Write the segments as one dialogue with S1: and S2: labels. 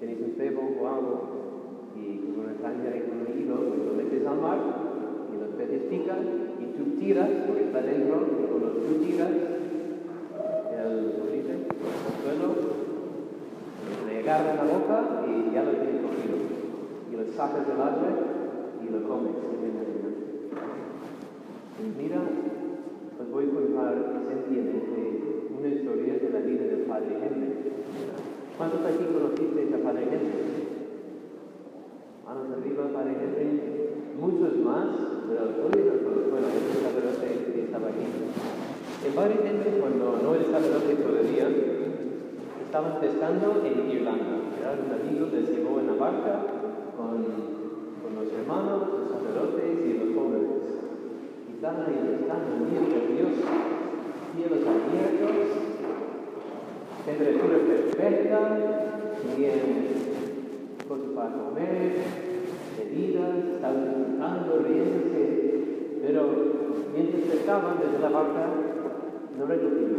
S1: Tenéis un cebo o algo y con una caña y con un hilo, lo metes y tú tiras, porque está dentro, y cuando tú tiras el, ¿cómo dice? el suelo, le agarra la boca y ya lo tienes cogido. Y lo sacas del agua y lo comes. Mira, os voy a contar sencillamente una historia de la vida del padre Henry. ¿Cuántos aquí conocisteis a padre Henry? manos arriba para Henry, muchos más, pero hoy todos, bueno, el sacerdote estaba aquí. El padre Henry, cuando no el sacerdote todavía, estaban pescando en Irlanda. Era un amigo les llevó en la barca con, con los hermanos, los sacerdotes y los jóvenes. Y estaban ahí pescando, día precioso, cielos abiertos, temperatura perfecta, bien cosas para comer, estaban disfrutando, riéndose, pero mientras pescaban desde la barca, no recogían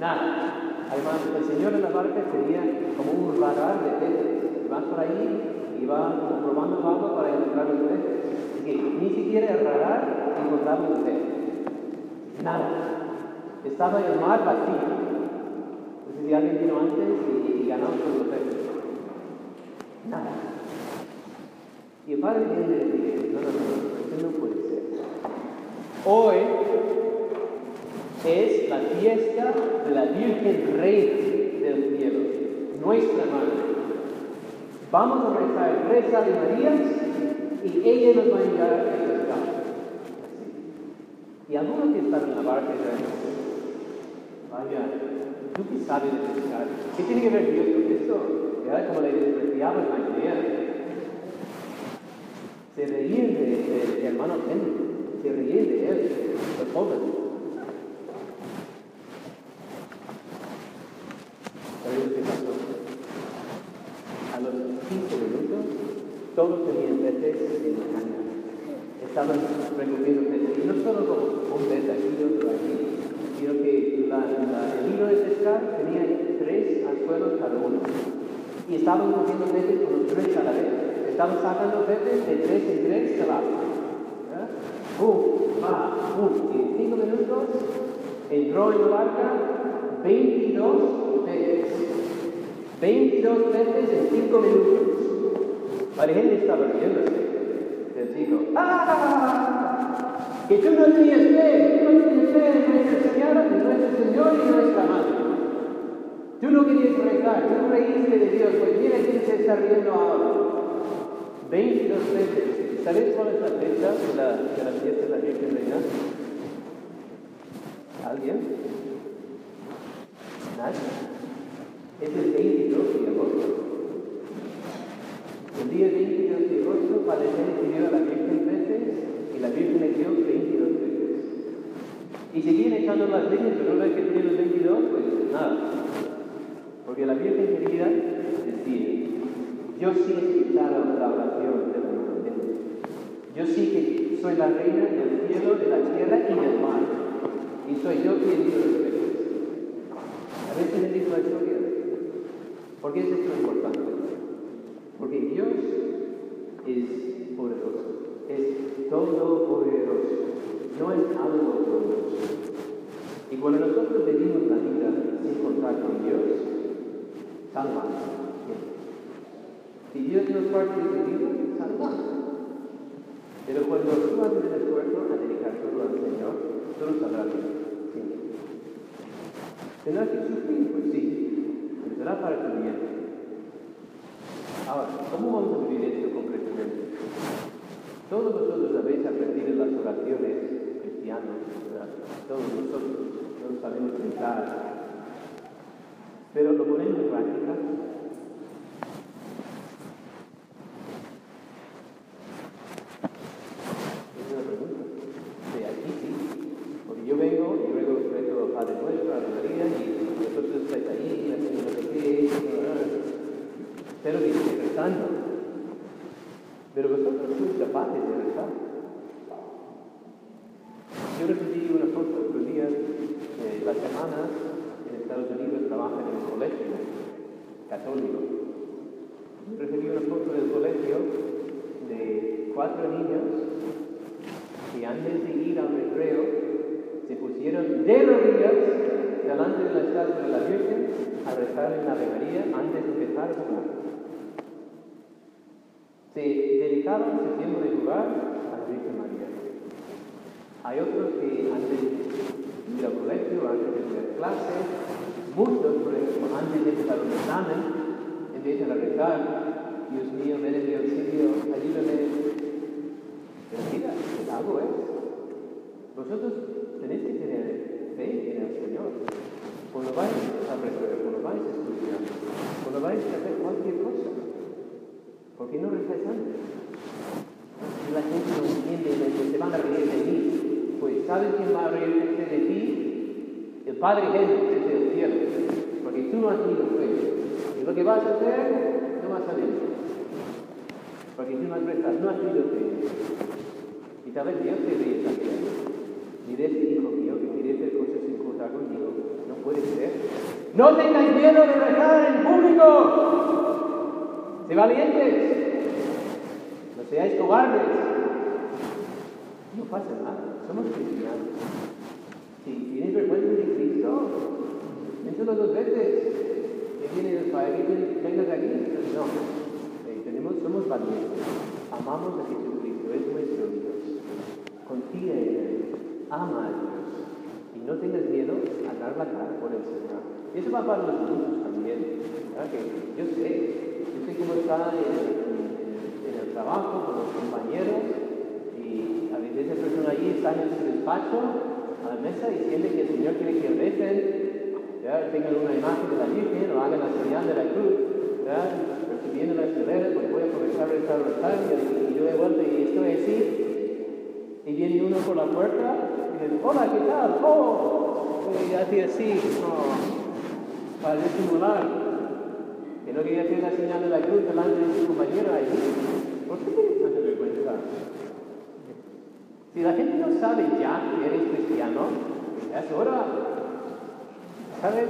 S1: nada. Además, el señor en la barca tenía como un radar de peces. Vas por ahí y va como agua para encontrar los peces. Así que ni siquiera el radar encontraba los peces. Nada. Estaba el mar vacío. Sé si alguien vino antes y, y ganó los peces. Nada. Y el padre viene y dice, no, no, no, eso no puede ser. Hoy es la fiesta de la Virgen Reina del cielo, nuestra madre. Vamos a rezar tres Ave Marías y ella nos va a ayudar a pescar. Y algunos que están en la barca dicen, vaya, ¿tú qué sabes de pescar? ¿Qué tiene que ver Dios con esto? Era como le despreciaba la idea. Se reían de, de, de hermano Henry, se reían de él, el joven. A los 15 minutos, todos tenían peces en la caña. Estaban recogiendo peces. Y no solo como un pez aquí y otro aquí, sino que el hilo de pescar tenía tres anzuelos cada uno y estaban cogiendo peces con los tres a la vez. Estaban sacando peces de tres en tres. ¡Bum! ¡Va! ¡Bum! Y en cinco minutos entró en la barca 22 peces. 22 peces en cinco minutos. La gente estaba riéndose. Les digo, ¡ah! Que tú no tenías fe, tú no tenías fe en nuestra Señora, en nuestro Señor y nuestra Madre. Tú no querías rezar, tú reíste de Dios, pues mira quién se está riendo ahora. 22 veces. ¿Sabes cuál es la fecha de la, de la fiesta de la Virgen Reina? ¿Alguien? ¿Nadie? Es el 22 de agosto. El día 22 de agosto, Padre pidió a la Virgen veces y la Virgen le dio 22 veces. Y seguían echando las líneas, pero una vez que tenían los 22, pues nada. Porque la Virgen quería decir, yo sí he escuchado la oración de la inocente. Yo sí que soy la reina del cielo, de la tierra y del mar. Y soy yo quien digo los peces. A veces le digo la historia. ¿Por qué es esto importante? Porque Dios es poderoso. Es todopoderoso. No es algo poderoso. Y cuando nosotros vivimos la vida sin contar con Dios, salvamos. Si Dios nos parte de vida, salvamos. Pero cuando tú haces el esfuerzo a dedicar todo al Señor, tú sabrás. Sí. ¿Tendrás que sufrir? Pues sí, será para tu bien. Ahora, ¿cómo vamos a vivir esto concretamente? Todos vosotros habéis aprendido las oraciones cristianas, ¿verdad? Todos nosotros, todos sabemos pensar. Pero lo ponemos en práctica. Pero vosotros sois capaces de rezar. Yo recibí una foto otro día, eh, la semana en Estados Unidos trabajan en un colegio católico. Recibí una foto del colegio de cuatro niños que antes de ir al recreo se pusieron de rodillas delante de la estatua de la Virgen a rezar en la Ave María antes de empezar a jugar. Se dedicaron su tiempo de jugar a la Virgen María. Hay otros que antes de ir al colegio, antes de hacer clases, muchos, por ejemplo, antes de empezar un examen, empiezan a rezar, Dios mío, ven en mi auxilio, ayúdame. Pero mira, el algo es. Vosotros tenéis que tener fe en el Señor. Cuando vais a rezar, cuando vais a estudiar, cuando vais a hacer cualquier cosa, ¿por qué no rezáis antes? Si la gente no entiende, se van a reír de mí, pues ¿sabes quién va a reírse de ti? El Padre Jesús desde el cielo, porque tú no has tenido fe. Y lo que vas a hacer, no vas a salir. Porque tú no has rezado, no has tenido fe. Y tal vez Dios te ríe también. Mire este hijo mío que quiere hacer conmigo. No puede ser. No tengáis miedo de rezar en público. Sé valientes. No seáis cobardes. No pasa nada. Somos cristianos. Si tienes vergüenza de Cristo, piénsalo dos veces. ¿Qué viene del Padre? ¿Que vengas aquí? No. Eh, tenemos, somos valientes. Amamos a Jesucristo. Es nuestro Dios. Confía en Él ama a Dios y no tengas miedo a dar la cara por el Señor. Y eso va para los niños también. Que yo sé, yo sé cómo está en, el trabajo con los compañeros y a veces esa persona allí está en su despacho a la mesa y siente que el Señor quiere que recen, tengan una imagen de la Virgen o hagan la señal de la cruz. Recibiendo la escalera, pues voy a aprovechar de estar y, y yo de vuelta y estoy así y viene uno por la puerta y dice, hola, ¿qué tal? Oh, y hace así, para disimular. Que no quería hacer la señal de la cruz delante de su compañero ahí. ¿Por qué tienes tanta vergüenza? Si la gente no sabe ya que eres cristiano, es hora. ¿Sabes?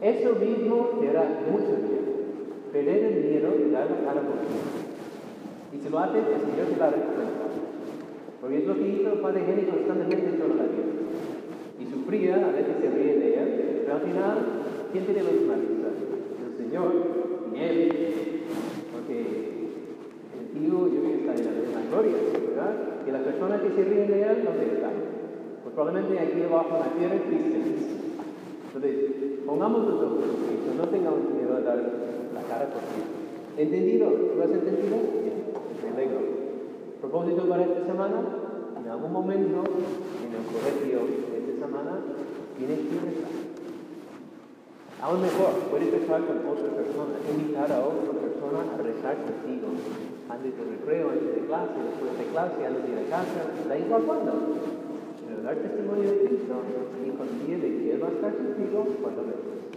S1: Eso mismo te hará mucho bien. Perder el miedo y dar la cara por ti. Y si lo haces, el Señor te va a recompensar. Porque es lo que hizo el Padre Henry constantemente toda la vida. Y sufría, a veces se ríe de él, pero al final, ¿quién tiene última risa? El Señor y él. Porque el tío, yo creo que está en la gloria, ¿verdad? Que las personas que se ríen de él, ¿dónde están? Pues probablemente aquí debajo en la tierra cristianos. Entonces, pongamos los ojos en Cristo, no tengamos miedo a dar la cara por Cristo. ¿Entendido? ¿Lo has entendido? Bien, me alegro propósito para esta semana, en algún momento en el colegio de esta semana tienes que rezar. Aún mejor, puedes rezar con otra persona, invitar a otra persona a rezar contigo, antes del recreo, antes de clase, después de clase, antes de ir a casa, da igual cuándo. Pero dar testimonio de Cristo y confía de que Él va a estar contigo cuando rezas.